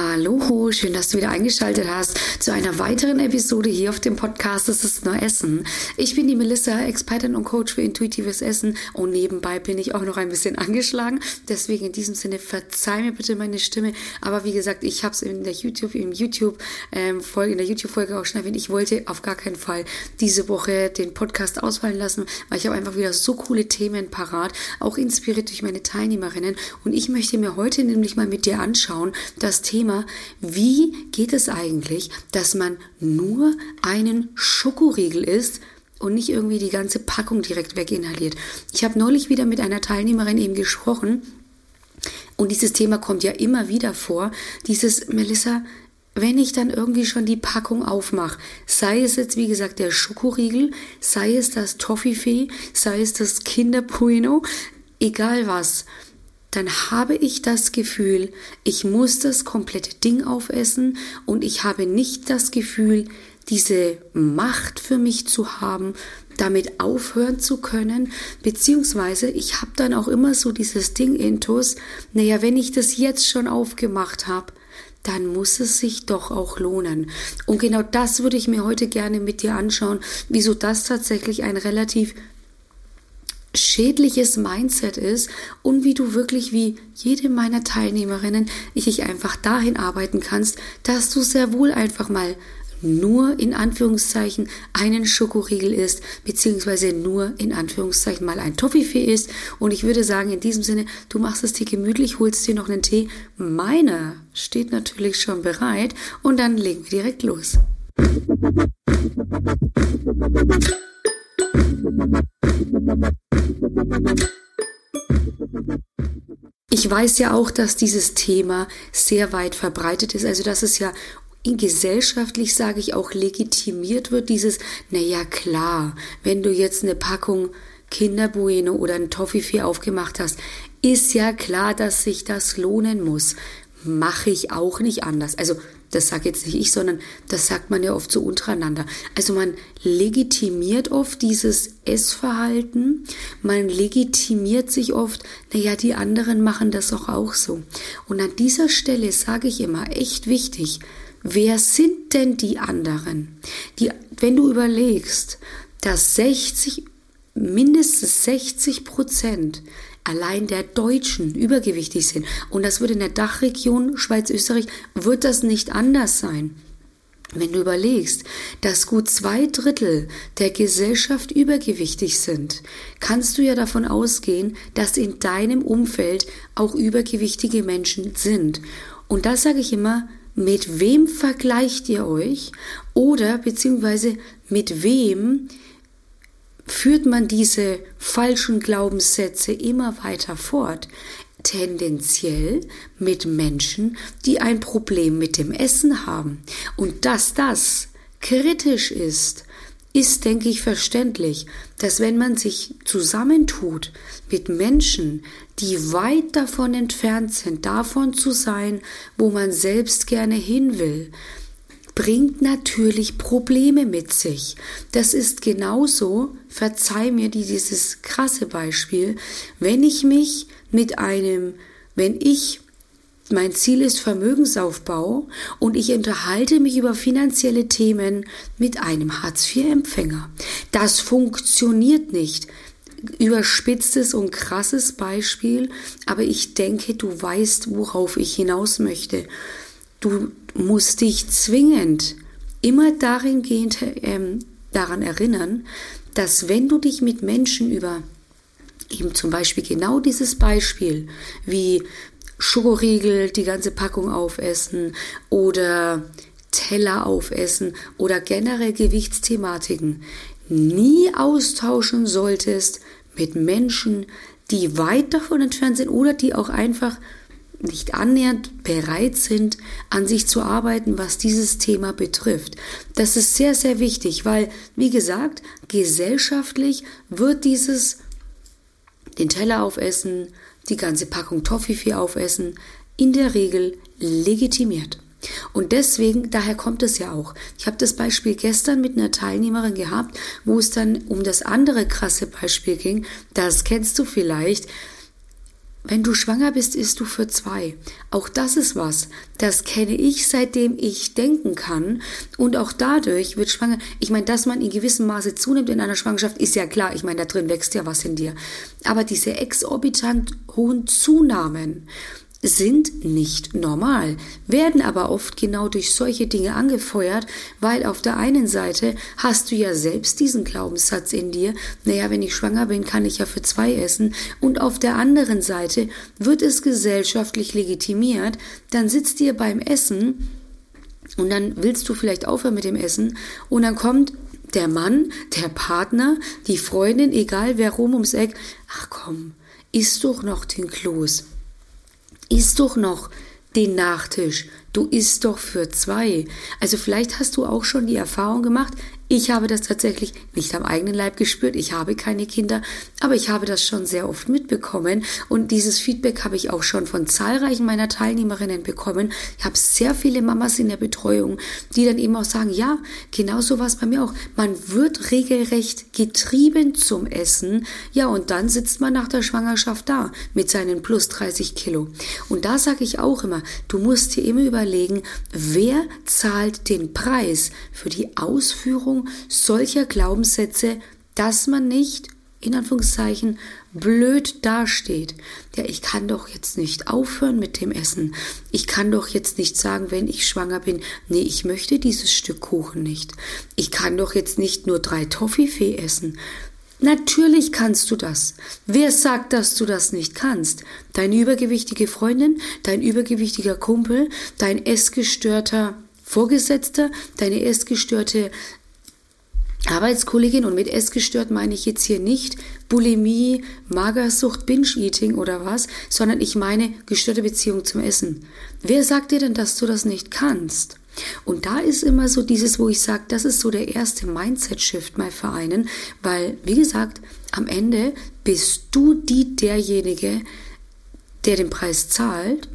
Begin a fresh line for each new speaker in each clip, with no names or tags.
Hallo, schön, dass du wieder eingeschaltet hast zu einer weiteren Episode hier auf dem Podcast Es ist nur Essen. Ich bin die Melissa, Expertin und Coach für intuitives Essen und nebenbei bin ich auch noch ein bisschen angeschlagen. Deswegen in diesem Sinne verzeih mir bitte meine Stimme. Aber wie gesagt, ich habe es in der YouTube, im YouTube ähm, Folge, in der YouTube Folge auch schon erwähnt. Ich wollte auf gar keinen Fall diese Woche den Podcast ausfallen lassen, weil ich habe einfach wieder so coole Themen parat, auch inspiriert durch meine Teilnehmerinnen. Und ich möchte mir heute nämlich mal mit dir anschauen, das Thema Thema, wie geht es eigentlich, dass man nur einen Schokoriegel isst und nicht irgendwie die ganze Packung direkt weginhaliert. Ich habe neulich wieder mit einer Teilnehmerin eben gesprochen und dieses Thema kommt ja immer wieder vor. Dieses, Melissa, wenn ich dann irgendwie schon die Packung aufmache, sei es jetzt wie gesagt der Schokoriegel, sei es das Toffifee, sei es das Kinderpuino, egal was, dann habe ich das Gefühl, ich muss das komplette Ding aufessen und ich habe nicht das Gefühl, diese Macht für mich zu haben, damit aufhören zu können, beziehungsweise ich habe dann auch immer so dieses Ding intus, naja, wenn ich das jetzt schon aufgemacht habe, dann muss es sich doch auch lohnen. Und genau das würde ich mir heute gerne mit dir anschauen, wieso das tatsächlich ein relativ schädliches Mindset ist und wie du wirklich wie jede meiner Teilnehmerinnen ich dich einfach dahin arbeiten kannst, dass du sehr wohl einfach mal nur in Anführungszeichen einen Schokoriegel isst, beziehungsweise nur in Anführungszeichen mal ein Toffifee isst. Und ich würde sagen, in diesem Sinne, du machst es dir gemütlich, holst dir noch einen Tee. Meiner steht natürlich schon bereit und dann legen wir direkt los. Ich weiß ja auch, dass dieses Thema sehr weit verbreitet ist, also dass es ja gesellschaftlich, sage ich, auch legitimiert wird, dieses, naja klar, wenn du jetzt eine Packung Kinderbueno oder ein Toffifee aufgemacht hast, ist ja klar, dass sich das lohnen muss. Mache ich auch nicht anders. Also das sage jetzt nicht ich, sondern das sagt man ja oft so untereinander. Also man legitimiert oft dieses Essverhalten, man legitimiert sich oft, naja, die anderen machen das doch auch so. Und an dieser Stelle sage ich immer, echt wichtig, wer sind denn die anderen? Die, wenn du überlegst, dass 60, mindestens 60 Prozent allein der Deutschen übergewichtig sind. Und das wird in der Dachregion Schweiz, Österreich, wird das nicht anders sein. Wenn du überlegst, dass gut zwei Drittel der Gesellschaft übergewichtig sind, kannst du ja davon ausgehen, dass in deinem Umfeld auch übergewichtige Menschen sind. Und das sage ich immer, mit wem vergleicht ihr euch oder beziehungsweise mit wem führt man diese falschen Glaubenssätze immer weiter fort, tendenziell mit Menschen, die ein Problem mit dem Essen haben. Und dass das kritisch ist, ist, denke ich, verständlich, dass wenn man sich zusammentut mit Menschen, die weit davon entfernt sind, davon zu sein, wo man selbst gerne hin will, bringt natürlich Probleme mit sich. Das ist genauso, verzeih mir dieses krasse Beispiel, wenn ich mich mit einem, wenn ich mein Ziel ist Vermögensaufbau und ich unterhalte mich über finanzielle Themen mit einem Hartz-IV-Empfänger. Das funktioniert nicht. Überspitztes und krasses Beispiel, aber ich denke, du weißt, worauf ich hinaus möchte. Du musst dich zwingend immer darin gehend, ähm, daran erinnern, dass wenn du dich mit Menschen über eben zum Beispiel genau dieses Beispiel wie Schokoriegel, die ganze Packung aufessen oder Teller aufessen oder generell Gewichtsthematiken nie austauschen solltest mit Menschen, die weit davon entfernt sind oder die auch einfach nicht annähernd bereit sind, an sich zu arbeiten, was dieses Thema betrifft. Das ist sehr, sehr wichtig, weil, wie gesagt, gesellschaftlich wird dieses den Teller aufessen, die ganze Packung Toffifee aufessen, in der Regel legitimiert. Und deswegen, daher kommt es ja auch. Ich habe das Beispiel gestern mit einer Teilnehmerin gehabt, wo es dann um das andere krasse Beispiel ging. Das kennst du vielleicht wenn du schwanger bist, isst du für zwei. Auch das ist was. Das kenne ich, seitdem ich denken kann. Und auch dadurch wird schwanger. Ich meine, dass man in gewissem Maße zunimmt in einer Schwangerschaft, ist ja klar. Ich meine, da drin wächst ja was in dir. Aber diese exorbitant hohen Zunahmen, sind nicht normal, werden aber oft genau durch solche Dinge angefeuert, weil auf der einen Seite hast du ja selbst diesen Glaubenssatz in dir, naja, wenn ich schwanger bin, kann ich ja für zwei essen, und auf der anderen Seite wird es gesellschaftlich legitimiert, dann sitzt ihr beim Essen und dann willst du vielleicht aufhören mit dem Essen und dann kommt der Mann, der Partner, die Freundin, egal wer rum ums Eck, ach komm, isst doch noch den Kloß. Iss doch noch den Nachtisch. Du isst doch für zwei. Also vielleicht hast du auch schon die Erfahrung gemacht, ich habe das tatsächlich nicht am eigenen Leib gespürt. Ich habe keine Kinder, aber ich habe das schon sehr oft mitbekommen. Und dieses Feedback habe ich auch schon von zahlreichen meiner Teilnehmerinnen bekommen. Ich habe sehr viele Mamas in der Betreuung, die dann eben auch sagen, ja, genau so war es bei mir auch. Man wird regelrecht getrieben zum Essen. Ja, und dann sitzt man nach der Schwangerschaft da mit seinen plus 30 Kilo. Und da sage ich auch immer, du musst dir immer überlegen, wer zahlt den Preis für die Ausführung solcher Glaubenssätze, dass man nicht, in Anführungszeichen, blöd dasteht. Ja, ich kann doch jetzt nicht aufhören mit dem Essen. Ich kann doch jetzt nicht sagen, wenn ich schwanger bin, nee, ich möchte dieses Stück Kuchen nicht. Ich kann doch jetzt nicht nur drei Toffifee essen. Natürlich kannst du das. Wer sagt, dass du das nicht kannst? Deine übergewichtige Freundin, dein übergewichtiger Kumpel, dein essgestörter Vorgesetzter, deine essgestörte Arbeitskollegin und mit Essgestört meine ich jetzt hier nicht Bulimie, Magersucht, Binge-Eating oder was, sondern ich meine gestörte Beziehung zum Essen. Wer sagt dir denn, dass du das nicht kannst? Und da ist immer so dieses, wo ich sage, das ist so der erste Mindset-Shift mal für einen, weil, wie gesagt, am Ende bist du die derjenige, der den Preis zahlt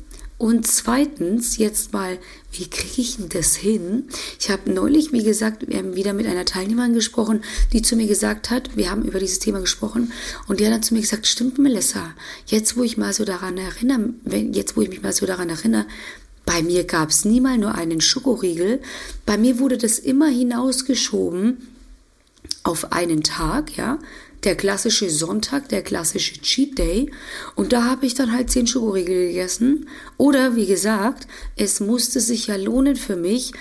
und zweitens, jetzt mal, wie kriege ich denn das hin? Ich habe neulich, wie gesagt, wieder mit einer Teilnehmerin gesprochen, die zu mir gesagt hat, wir haben über dieses Thema gesprochen und die hat dann zu mir gesagt, stimmt Melissa, jetzt wo ich mal so daran erinnere, jetzt wo ich mich mal so daran erinnere, bei mir gab es nie mal nur einen Schokoriegel, bei mir wurde das immer hinausgeschoben auf einen Tag, ja, der klassische Sonntag, der klassische Cheat Day. Und da habe ich dann halt zehn Schokoriegel gegessen. Oder wie gesagt, es musste sich ja lohnen für mich.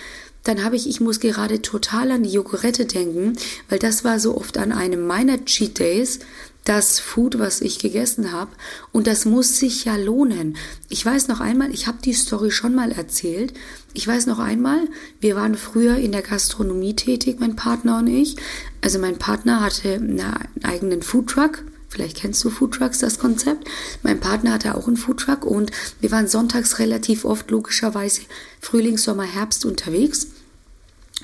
Dann habe ich, ich muss gerade total an die Jogurette denken, weil das war so oft an einem meiner Cheat Days, das Food, was ich gegessen habe. Und das muss sich ja lohnen. Ich weiß noch einmal, ich habe die Story schon mal erzählt. Ich weiß noch einmal, wir waren früher in der Gastronomie tätig, mein Partner und ich. Also mein Partner hatte einen eigenen Foodtruck. Vielleicht kennst du Foodtrucks, das Konzept. Mein Partner hatte auch einen Foodtruck und wir waren sonntags relativ oft logischerweise Frühling, Sommer, Herbst unterwegs.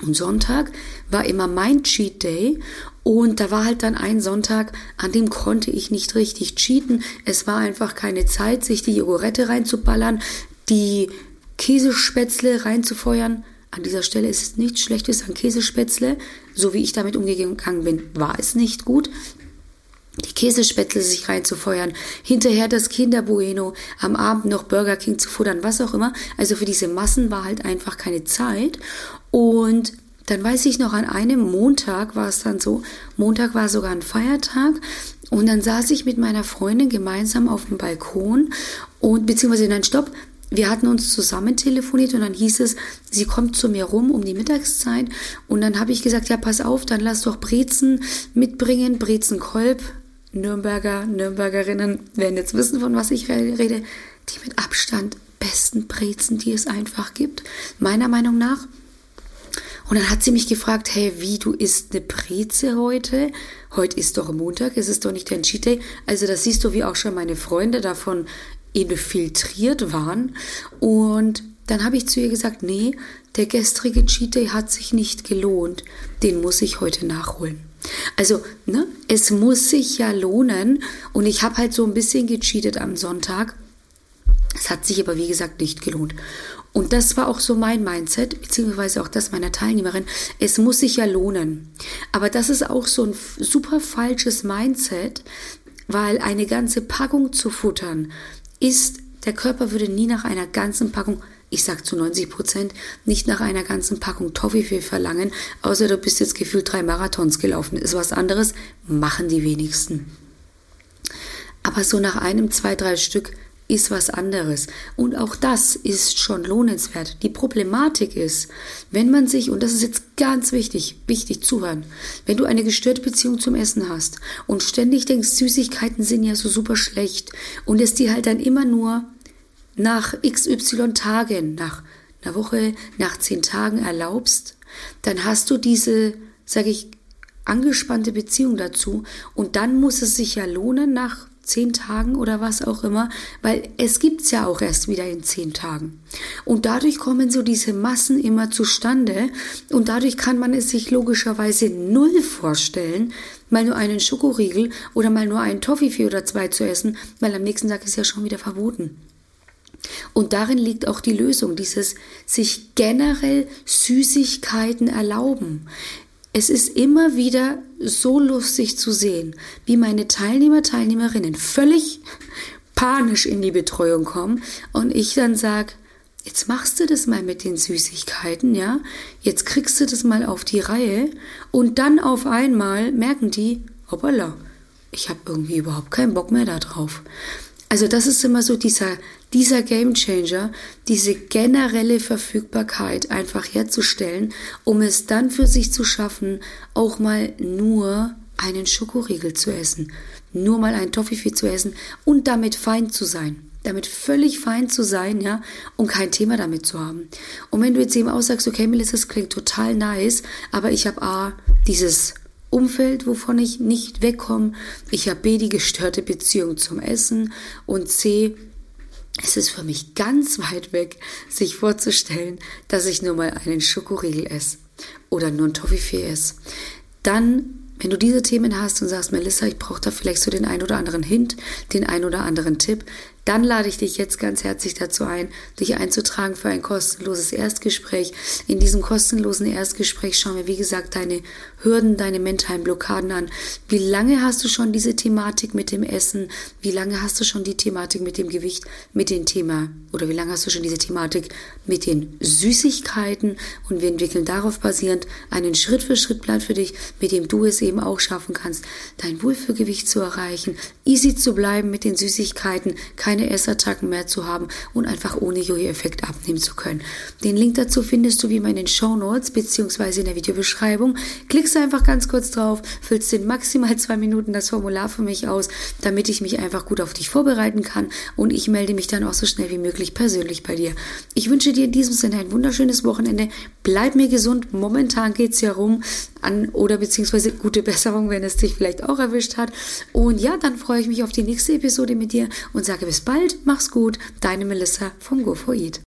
Und Sonntag war immer mein Cheat Day und da war halt dann ein Sonntag, an dem konnte ich nicht richtig cheaten. Es war einfach keine Zeit, sich die Jogurette reinzuballern, die Käsespätzle reinzufeuern. An dieser Stelle ist es nichts Schlechtes an Käsespätzle. So wie ich damit umgegangen bin, war es nicht gut. Die Käsespätzle sich reinzufeuern, hinterher das Kinderbueno, am Abend noch Burger King zu futtern, was auch immer. Also für diese Massen war halt einfach keine Zeit. Und dann weiß ich noch, an einem Montag war es dann so, Montag war sogar ein Feiertag. Und dann saß ich mit meiner Freundin gemeinsam auf dem Balkon und beziehungsweise nein, stopp, wir hatten uns zusammen telefoniert und dann hieß es, sie kommt zu mir rum um die Mittagszeit. Und dann habe ich gesagt, ja pass auf, dann lass doch Brezen mitbringen, Brezenkolb. Nürnberger, Nürnbergerinnen werden jetzt wissen, von was ich rede, die mit Abstand besten Brezen, die es einfach gibt, meiner Meinung nach. Und dann hat sie mich gefragt, hey, wie, du isst eine Breze heute? Heute ist doch Montag, es ist doch nicht dein Cheat Day. Also das siehst du, wie auch schon meine Freunde davon infiltriert waren. Und dann habe ich zu ihr gesagt, nee, der gestrige Cheat Day hat sich nicht gelohnt. Den muss ich heute nachholen. Also, ne, es muss sich ja lohnen. Und ich habe halt so ein bisschen gecheatet am Sonntag. Es hat sich aber, wie gesagt, nicht gelohnt. Und das war auch so mein Mindset, beziehungsweise auch das meiner Teilnehmerin. Es muss sich ja lohnen. Aber das ist auch so ein super falsches Mindset, weil eine ganze Packung zu futtern, ist, der Körper würde nie nach einer ganzen Packung ich sag zu 90 Prozent, nicht nach einer ganzen Packung Toffifee verlangen, außer du bist jetzt gefühlt drei Marathons gelaufen. Ist was anderes, machen die wenigsten. Aber so nach einem, zwei, drei Stück ist was anderes. Und auch das ist schon lohnenswert. Die Problematik ist, wenn man sich, und das ist jetzt ganz wichtig, wichtig zuhören, wenn du eine gestörte Beziehung zum Essen hast und ständig denkst, Süßigkeiten sind ja so super schlecht und es dir halt dann immer nur nach XY Tagen, nach einer Woche, nach zehn Tagen erlaubst, dann hast du diese, sage ich, angespannte Beziehung dazu und dann muss es sich ja lohnen nach zehn Tagen oder was auch immer, weil es gibt's ja auch erst wieder in zehn Tagen. Und dadurch kommen so diese Massen immer zustande und dadurch kann man es sich logischerweise null vorstellen, mal nur einen Schokoriegel oder mal nur einen Toffifee oder zwei zu essen, weil am nächsten Tag ist ja schon wieder verboten. Und darin liegt auch die Lösung, dieses sich generell Süßigkeiten erlauben. Es ist immer wieder so lustig zu sehen, wie meine Teilnehmer, Teilnehmerinnen völlig panisch in die Betreuung kommen und ich dann sage, jetzt machst du das mal mit den Süßigkeiten, ja? Jetzt kriegst du das mal auf die Reihe und dann auf einmal merken die, hoppala, ich habe irgendwie überhaupt keinen Bock mehr darauf. Also das ist immer so dieser, dieser Game Changer, diese generelle Verfügbarkeit einfach herzustellen, um es dann für sich zu schaffen, auch mal nur einen Schokoriegel zu essen, nur mal ein Toffifee zu essen und damit fein zu sein. Damit völlig fein zu sein, ja, und kein Thema damit zu haben. Und wenn du jetzt eben aussagst, okay, Melissa, das klingt total nice, aber ich habe A, dieses Umfeld, wovon ich nicht wegkomme. Ich habe B, die gestörte Beziehung zum Essen und C, es ist für mich ganz weit weg, sich vorzustellen, dass ich nur mal einen Schokoriegel esse oder nur ein Toffifee esse. Dann wenn du diese Themen hast und sagst, Melissa, ich brauche da vielleicht so den ein oder anderen Hint, den ein oder anderen Tipp, dann lade ich dich jetzt ganz herzlich dazu ein, dich einzutragen für ein kostenloses Erstgespräch. In diesem kostenlosen Erstgespräch schauen wir, wie gesagt, deine Hürden, deine mentalen Blockaden an. Wie lange hast du schon diese Thematik mit dem Essen? Wie lange hast du schon die Thematik mit dem Gewicht, mit dem Thema oder wie lange hast du schon diese Thematik mit den Süßigkeiten? Und wir entwickeln darauf basierend einen Schritt-für-Schritt-Plan für dich, mit dem du es eben auch schaffen kannst, dein Wohlfühlgewicht zu erreichen, easy zu bleiben mit den Süßigkeiten, keine keine Essattacken mehr zu haben und einfach ohne Jojo-Effekt abnehmen zu können. Den Link dazu findest du wie immer in den Show Notes beziehungsweise in der Videobeschreibung. Klickst einfach ganz kurz drauf, füllst in maximal zwei Minuten das Formular für mich aus, damit ich mich einfach gut auf dich vorbereiten kann und ich melde mich dann auch so schnell wie möglich persönlich bei dir. Ich wünsche dir in diesem Sinne ein wunderschönes Wochenende. Bleib mir gesund. Momentan geht es ja rum an oder beziehungsweise gute Besserung, wenn es dich vielleicht auch erwischt hat. Und ja, dann freue ich mich auf die nächste Episode mit dir und sage bis bald, mach's gut, deine Melissa von Go for Eat.